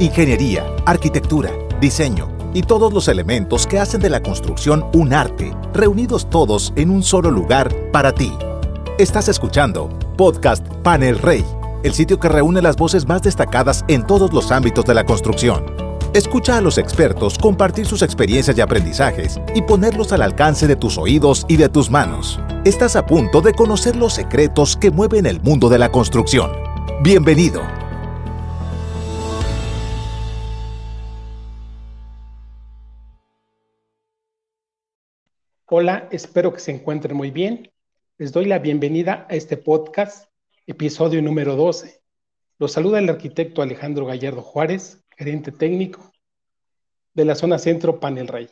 Ingeniería, arquitectura, diseño y todos los elementos que hacen de la construcción un arte, reunidos todos en un solo lugar para ti. Estás escuchando Podcast Panel Rey, el sitio que reúne las voces más destacadas en todos los ámbitos de la construcción. Escucha a los expertos compartir sus experiencias y aprendizajes y ponerlos al alcance de tus oídos y de tus manos. Estás a punto de conocer los secretos que mueven el mundo de la construcción. Bienvenido. Hola, espero que se encuentren muy bien. Les doy la bienvenida a este podcast, episodio número 12. Los saluda el arquitecto Alejandro Gallardo Juárez, gerente técnico de la zona centro Panel Rey.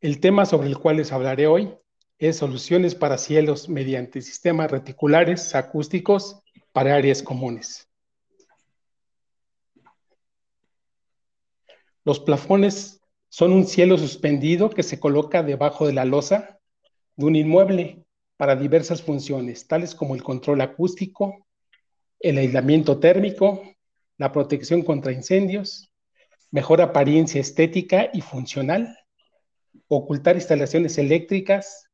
El tema sobre el cual les hablaré hoy es soluciones para cielos mediante sistemas reticulares acústicos para áreas comunes. Los plafones son un cielo suspendido que se coloca debajo de la losa de un inmueble para diversas funciones, tales como el control acústico, el aislamiento térmico, la protección contra incendios, mejor apariencia estética y funcional, ocultar instalaciones eléctricas,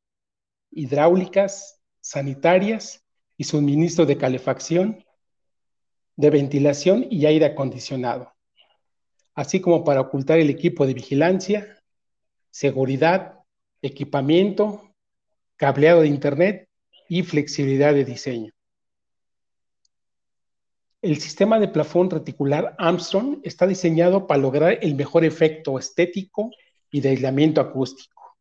hidráulicas, sanitarias y suministro de calefacción, de ventilación y aire acondicionado así como para ocultar el equipo de vigilancia, seguridad, equipamiento, cableado de Internet y flexibilidad de diseño. El sistema de plafón reticular Armstrong está diseñado para lograr el mejor efecto estético y de aislamiento acústico.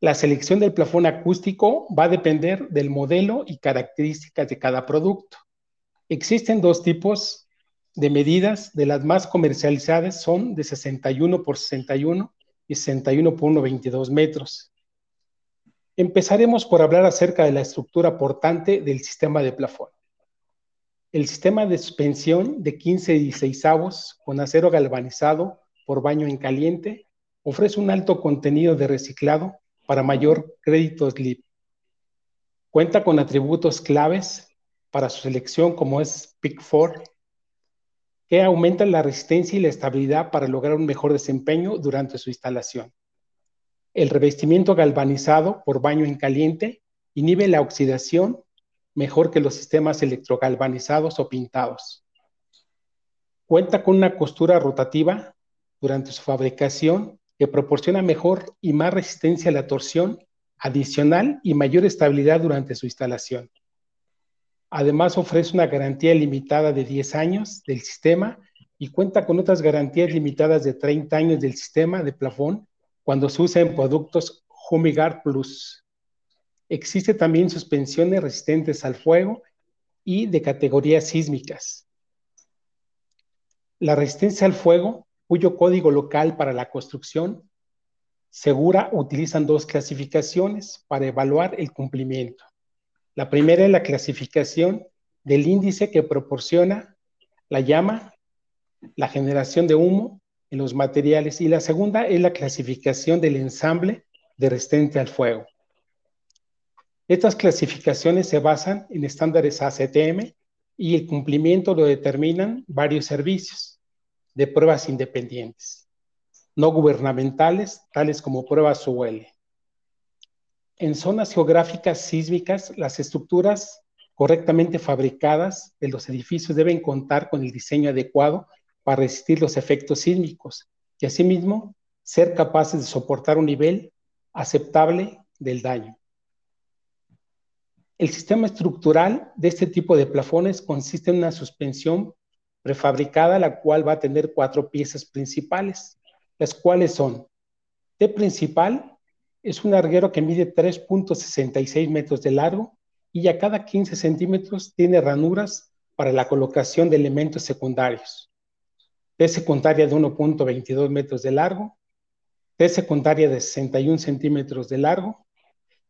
La selección del plafón acústico va a depender del modelo y características de cada producto. Existen dos tipos de medidas de las más comercializadas son de 61 por 61 y 61 por 1,22 metros. Empezaremos por hablar acerca de la estructura portante del sistema de plafón. El sistema de suspensión de 15 y 16 avos con acero galvanizado por baño en caliente ofrece un alto contenido de reciclado para mayor crédito slip. Cuenta con atributos claves para su selección como es PIC 4 que aumentan la resistencia y la estabilidad para lograr un mejor desempeño durante su instalación. El revestimiento galvanizado por baño en caliente inhibe la oxidación mejor que los sistemas electrogalvanizados o pintados. Cuenta con una costura rotativa durante su fabricación que proporciona mejor y más resistencia a la torsión adicional y mayor estabilidad durante su instalación. Además, ofrece una garantía limitada de 10 años del sistema y cuenta con otras garantías limitadas de 30 años del sistema de plafón cuando se usa en productos Humigard Plus. Existe también suspensiones resistentes al fuego y de categorías sísmicas. La resistencia al fuego, cuyo código local para la construcción segura utilizan dos clasificaciones para evaluar el cumplimiento. La primera es la clasificación del índice que proporciona la llama, la generación de humo en los materiales y la segunda es la clasificación del ensamble de resistente al fuego. Estas clasificaciones se basan en estándares ACTM y el cumplimiento lo determinan varios servicios de pruebas independientes, no gubernamentales, tales como pruebas UL. En zonas geográficas sísmicas, las estructuras correctamente fabricadas de los edificios deben contar con el diseño adecuado para resistir los efectos sísmicos y asimismo ser capaces de soportar un nivel aceptable del daño. El sistema estructural de este tipo de plafones consiste en una suspensión prefabricada, la cual va a tener cuatro piezas principales, las cuales son T principal, es un arguero que mide 3.66 metros de largo y a cada 15 centímetros tiene ranuras para la colocación de elementos secundarios. T secundaria de 1.22 metros de largo, T secundaria de 61 centímetros de largo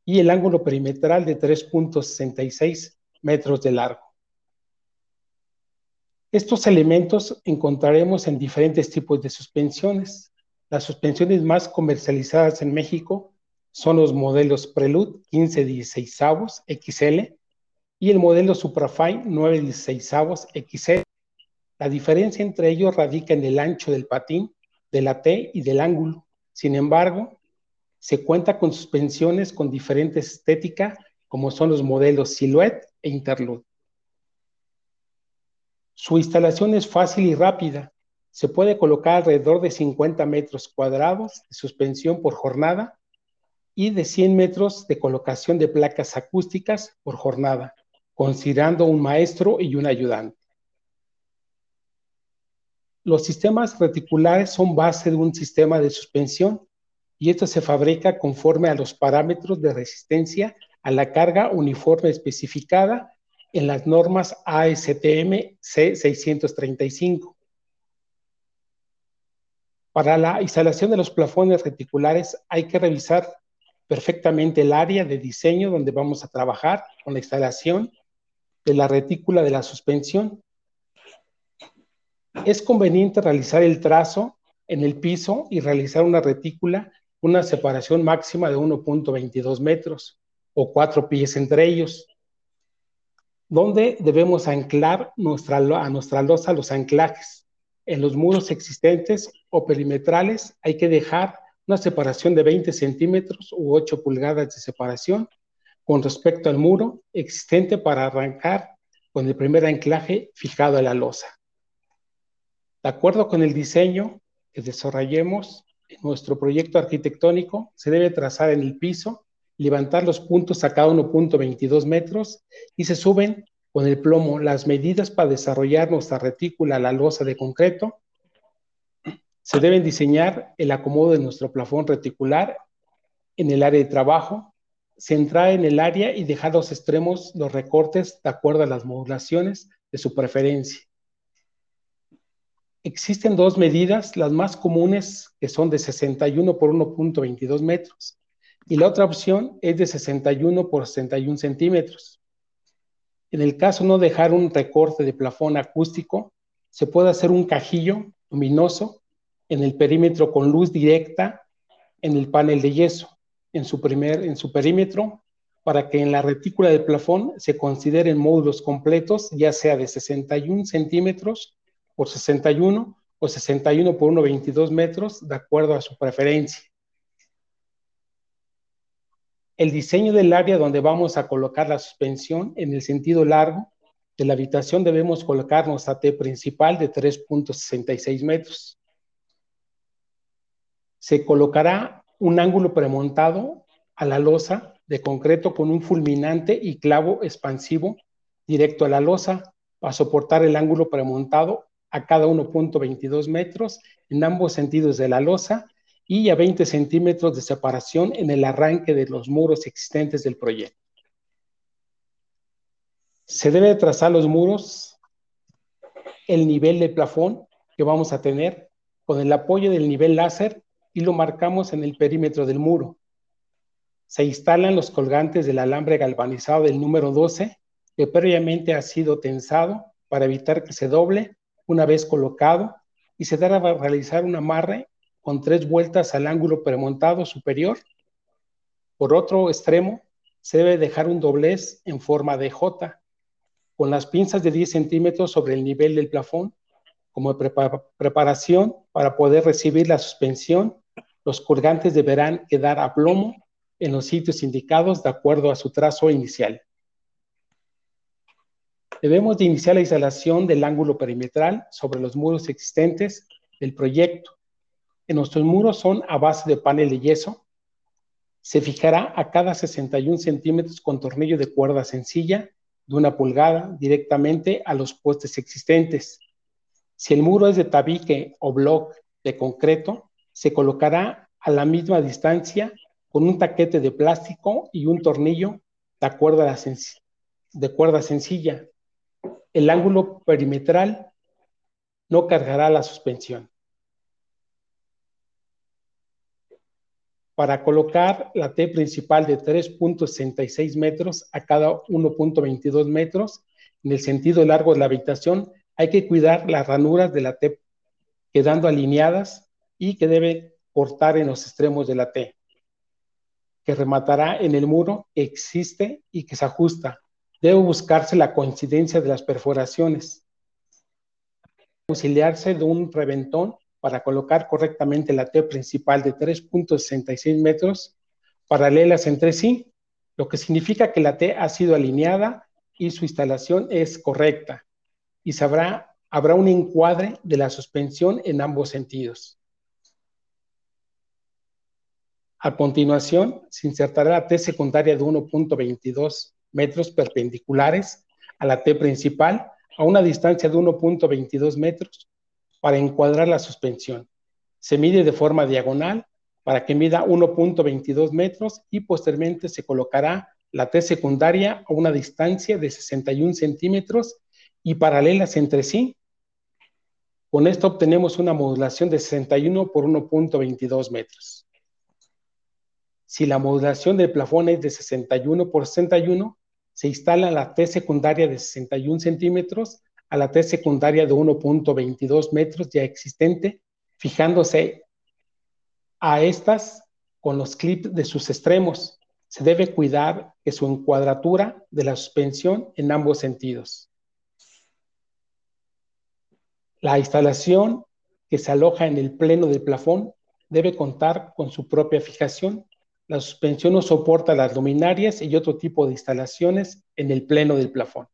y el ángulo perimetral de 3.66 metros de largo. Estos elementos encontraremos en diferentes tipos de suspensiones. Las suspensiones más comercializadas en México son los modelos Prelude 1516 XL y el modelo Suprafine 916 XL. La diferencia entre ellos radica en el ancho del patín, de la T y del ángulo. Sin embargo, se cuenta con suspensiones con diferente estética, como son los modelos Silhouette e Interlude. Su instalación es fácil y rápida. Se puede colocar alrededor de 50 metros cuadrados de suspensión por jornada y de 100 metros de colocación de placas acústicas por jornada, considerando un maestro y un ayudante. Los sistemas reticulares son base de un sistema de suspensión y esto se fabrica conforme a los parámetros de resistencia a la carga uniforme especificada en las normas ASTM C635. Para la instalación de los plafones reticulares hay que revisar perfectamente el área de diseño donde vamos a trabajar con la instalación de la retícula de la suspensión es conveniente realizar el trazo en el piso y realizar una retícula, una separación máxima de 1.22 metros o cuatro pies entre ellos, donde debemos anclar nuestra, a nuestra losa los anclajes. En los muros existentes o perimetrales hay que dejar una separación de 20 centímetros u 8 pulgadas de separación con respecto al muro existente para arrancar con el primer anclaje fijado a la losa. De acuerdo con el diseño que desarrollemos en nuestro proyecto arquitectónico, se debe trazar en el piso, levantar los puntos a cada 1.22 metros y se suben con el plomo las medidas para desarrollar nuestra retícula a la losa de concreto. Se deben diseñar el acomodo de nuestro plafón reticular en el área de trabajo, centrar en el área y dejar los extremos los recortes de acuerdo a las modulaciones de su preferencia. Existen dos medidas, las más comunes, que son de 61 por 1.22 metros, y la otra opción es de 61 por 61 centímetros. En el caso no dejar un recorte de plafón acústico, se puede hacer un cajillo luminoso en el perímetro con luz directa en el panel de yeso, en su, primer, en su perímetro, para que en la retícula del plafón se consideren módulos completos, ya sea de 61 centímetros por 61 o 61 por 1,22 metros, de acuerdo a su preferencia. El diseño del área donde vamos a colocar la suspensión en el sentido largo de la habitación debemos colocar nuestra T principal de 3.66 metros. Se colocará un ángulo premontado a la losa de concreto con un fulminante y clavo expansivo directo a la losa para soportar el ángulo premontado a cada 1.22 metros en ambos sentidos de la losa y a 20 centímetros de separación en el arranque de los muros existentes del proyecto. Se debe trazar los muros, el nivel del plafón que vamos a tener con el apoyo del nivel láser y lo marcamos en el perímetro del muro. Se instalan los colgantes del alambre galvanizado del número 12 que previamente ha sido tensado para evitar que se doble una vez colocado y se dará a realizar un amarre con tres vueltas al ángulo premontado superior. Por otro extremo, se debe dejar un doblez en forma de J, con las pinzas de 10 centímetros sobre el nivel del plafón, como preparación para poder recibir la suspensión. Los colgantes deberán quedar a plomo en los sitios indicados de acuerdo a su trazo inicial debemos de iniciar la instalación del ángulo perimetral sobre los muros existentes del proyecto. En nuestros muros son a base de panel de yeso. Se fijará a cada 61 centímetros con tornillo de cuerda sencilla de una pulgada directamente a los postes existentes. Si el muro es de tabique o block de concreto, se colocará a la misma distancia con un taquete de plástico y un tornillo de cuerda, de cuerda sencilla el ángulo perimetral no cargará la suspensión. Para colocar la T principal de 3.66 metros a cada 1.22 metros en el sentido largo de la habitación, hay que cuidar las ranuras de la T quedando alineadas y que debe cortar en los extremos de la T, que rematará en el muro que existe y que se ajusta debe buscarse la coincidencia de las perforaciones. auxiliarse de un reventón para colocar correctamente la T principal de 3.66 metros paralelas entre sí, lo que significa que la T ha sido alineada y su instalación es correcta y habrá un encuadre de la suspensión en ambos sentidos. A continuación, se insertará la T secundaria de 1.22 metros perpendiculares a la T principal a una distancia de 1.22 metros para encuadrar la suspensión. Se mide de forma diagonal para que mida 1.22 metros y posteriormente se colocará la T secundaria a una distancia de 61 centímetros y paralelas entre sí. Con esto obtenemos una modulación de 61 por 1.22 metros. Si la modulación del plafón es de 61 por 61, se instala la T secundaria de 61 centímetros a la T secundaria de 1.22 metros ya existente, fijándose a estas con los clips de sus extremos. Se debe cuidar que su encuadratura de la suspensión en ambos sentidos. La instalación que se aloja en el pleno del plafón debe contar con su propia fijación. La suspensión no soporta las luminarias y otro tipo de instalaciones en el pleno del plafón.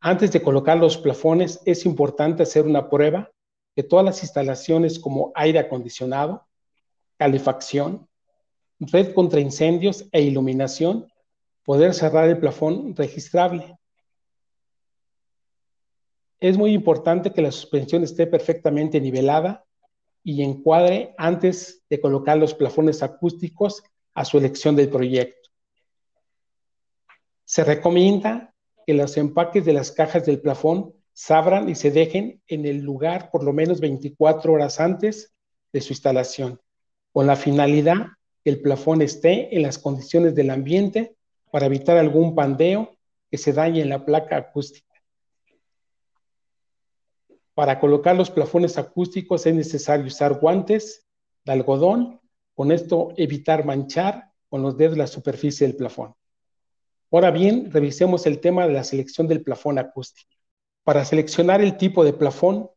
Antes de colocar los plafones, es importante hacer una prueba de todas las instalaciones como aire acondicionado, calefacción, red contra incendios e iluminación, poder cerrar el plafón registrable. Es muy importante que la suspensión esté perfectamente nivelada y encuadre antes de colocar los plafones acústicos a su elección del proyecto. Se recomienda que los empaques de las cajas del plafón se abran y se dejen en el lugar por lo menos 24 horas antes de su instalación, con la finalidad que el plafón esté en las condiciones del ambiente para evitar algún pandeo que se dañe en la placa acústica. Para colocar los plafones acústicos es necesario usar guantes de algodón, con esto evitar manchar con los dedos la superficie del plafón. Ahora bien, revisemos el tema de la selección del plafón acústico. Para seleccionar el tipo de plafón,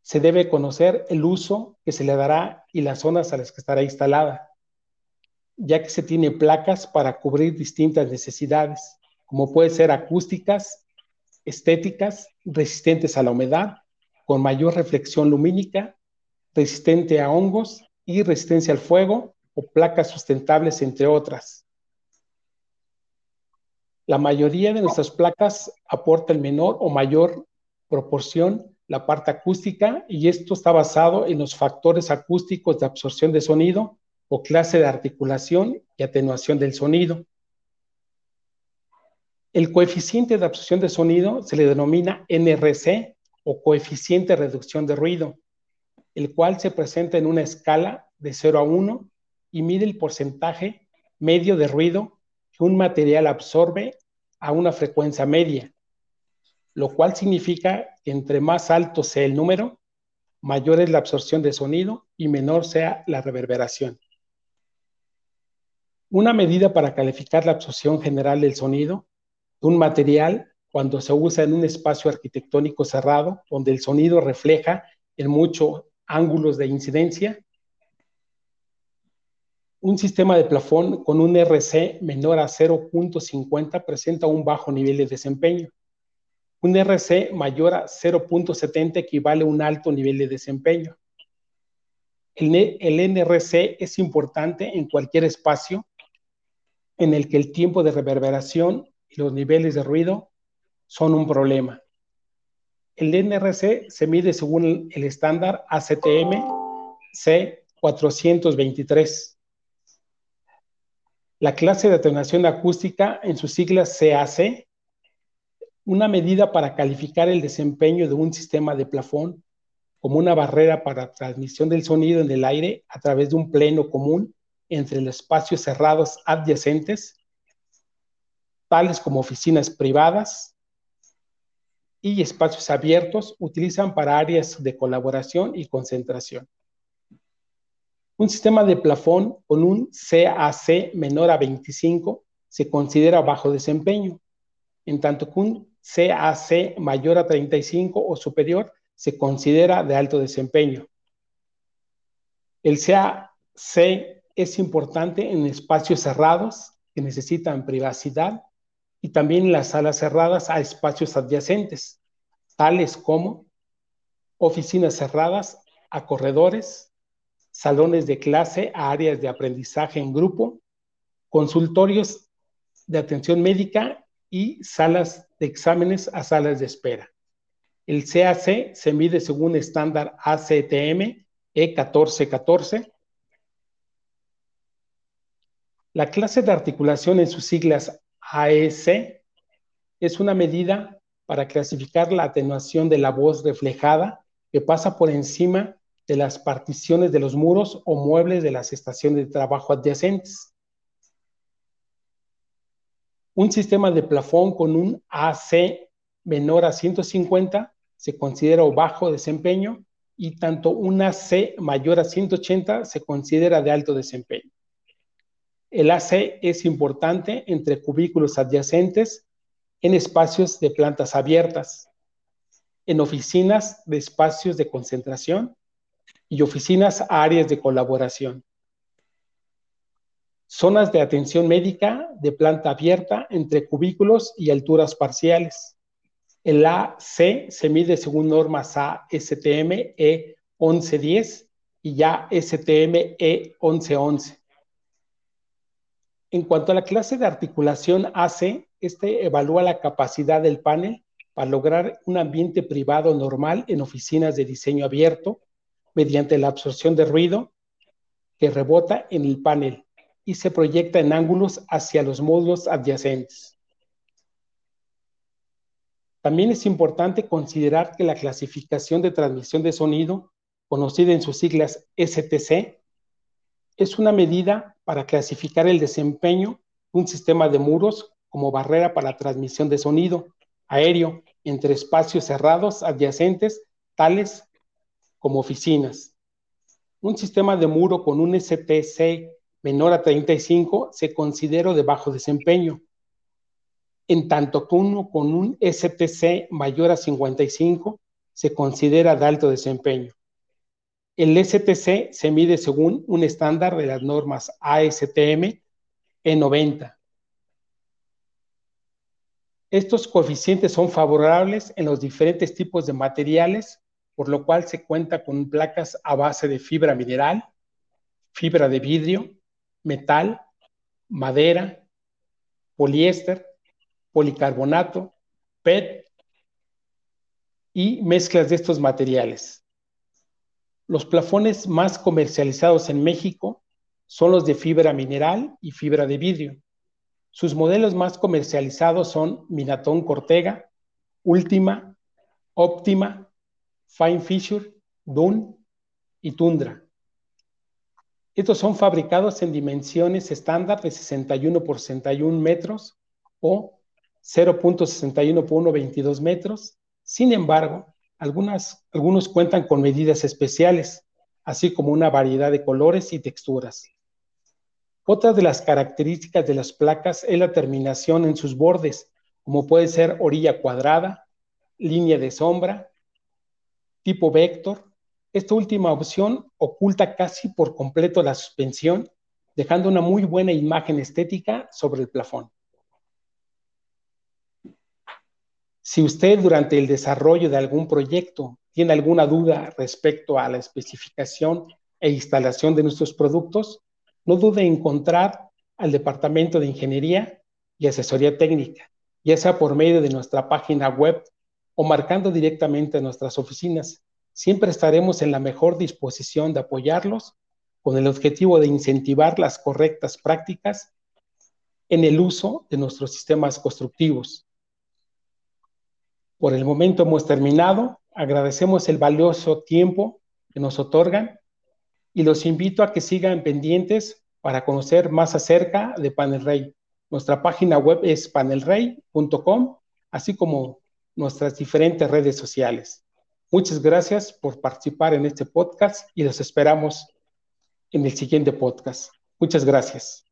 se debe conocer el uso que se le dará y las zonas a las que estará instalada, ya que se tiene placas para cubrir distintas necesidades, como puede ser acústicas, estéticas, resistentes a la humedad, con mayor reflexión lumínica, resistente a hongos y resistencia al fuego, o placas sustentables, entre otras. La mayoría de nuestras placas aporta el menor o mayor proporción la parte acústica y esto está basado en los factores acústicos de absorción de sonido o clase de articulación y atenuación del sonido. El coeficiente de absorción de sonido se le denomina NRC o coeficiente de reducción de ruido, el cual se presenta en una escala de 0 a 1 y mide el porcentaje medio de ruido que un material absorbe a una frecuencia media, lo cual significa que entre más alto sea el número, mayor es la absorción de sonido y menor sea la reverberación. Una medida para calificar la absorción general del sonido un material cuando se usa en un espacio arquitectónico cerrado, donde el sonido refleja en muchos ángulos de incidencia, un sistema de plafón con un RC menor a 0.50 presenta un bajo nivel de desempeño. Un RC mayor a 0.70 equivale a un alto nivel de desempeño. El, el NRC es importante en cualquier espacio en el que el tiempo de reverberación los niveles de ruido son un problema. El NRC se mide según el estándar ACTM C423 la clase de atenuación acústica, en sus siglas CAC, una medida para calificar el desempeño de un sistema de plafón como una barrera para transmisión del sonido en el aire a través de un pleno común entre los espacios cerrados adyacentes, tales como oficinas privadas y espacios abiertos, utilizan para áreas de colaboración y concentración. Un sistema de plafón con un CAC menor a 25 se considera bajo desempeño, en tanto que un CAC mayor a 35 o superior se considera de alto desempeño. El CAC es importante en espacios cerrados que necesitan privacidad y también las salas cerradas a espacios adyacentes, tales como oficinas cerradas a corredores, salones de clase a áreas de aprendizaje en grupo, consultorios de atención médica y salas de exámenes a salas de espera. El CAC se mide según estándar ACTM E1414 La clase de articulación en sus siglas AEC es una medida para clasificar la atenuación de la voz reflejada que pasa por encima de las particiones de los muros o muebles de las estaciones de trabajo adyacentes. Un sistema de plafón con un AC menor a 150 se considera bajo desempeño y tanto un AC mayor a 180 se considera de alto desempeño. El AC es importante entre cubículos adyacentes en espacios de plantas abiertas, en oficinas de espacios de concentración y oficinas a áreas de colaboración. Zonas de atención médica de planta abierta entre cubículos y alturas parciales. El AC se mide según normas ASTM E1110 y ya STM E1111. En cuanto a la clase de articulación AC, este evalúa la capacidad del panel para lograr un ambiente privado normal en oficinas de diseño abierto mediante la absorción de ruido que rebota en el panel y se proyecta en ángulos hacia los módulos adyacentes. También es importante considerar que la clasificación de transmisión de sonido, conocida en sus siglas STC, es una medida para clasificar el desempeño de un sistema de muros como barrera para transmisión de sonido aéreo entre espacios cerrados adyacentes, tales como oficinas. Un sistema de muro con un STC menor a 35 se considera de bajo desempeño, en tanto que uno con un STC mayor a 55 se considera de alto desempeño. El STC se mide según un estándar de las normas ASTM E90. Estos coeficientes son favorables en los diferentes tipos de materiales, por lo cual se cuenta con placas a base de fibra mineral, fibra de vidrio, metal, madera, poliéster, policarbonato, PET y mezclas de estos materiales. Los plafones más comercializados en México son los de fibra mineral y fibra de vidrio. Sus modelos más comercializados son Minatón Cortega, Última, Óptima, Fine Feature, Dun y Tundra. Estos son fabricados en dimensiones estándar de 61 por 61 metros o 0.61 por 1.22 metros. Sin embargo, algunos cuentan con medidas especiales, así como una variedad de colores y texturas. Otra de las características de las placas es la terminación en sus bordes, como puede ser orilla cuadrada, línea de sombra, tipo vector. Esta última opción oculta casi por completo la suspensión, dejando una muy buena imagen estética sobre el plafón. Si usted durante el desarrollo de algún proyecto tiene alguna duda respecto a la especificación e instalación de nuestros productos, no dude en encontrar al Departamento de Ingeniería y Asesoría Técnica, ya sea por medio de nuestra página web o marcando directamente a nuestras oficinas. Siempre estaremos en la mejor disposición de apoyarlos con el objetivo de incentivar las correctas prácticas en el uso de nuestros sistemas constructivos. Por el momento hemos terminado. Agradecemos el valioso tiempo que nos otorgan y los invito a que sigan pendientes para conocer más acerca de Panel Rey. Nuestra página web es panelrey.com, así como nuestras diferentes redes sociales. Muchas gracias por participar en este podcast y los esperamos en el siguiente podcast. Muchas gracias.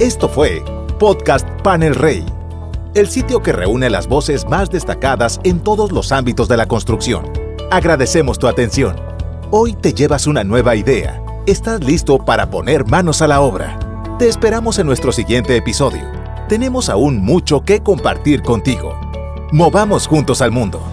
Esto fue Podcast Panel Rey el sitio que reúne las voces más destacadas en todos los ámbitos de la construcción. Agradecemos tu atención. Hoy te llevas una nueva idea. Estás listo para poner manos a la obra. Te esperamos en nuestro siguiente episodio. Tenemos aún mucho que compartir contigo. Movamos juntos al mundo.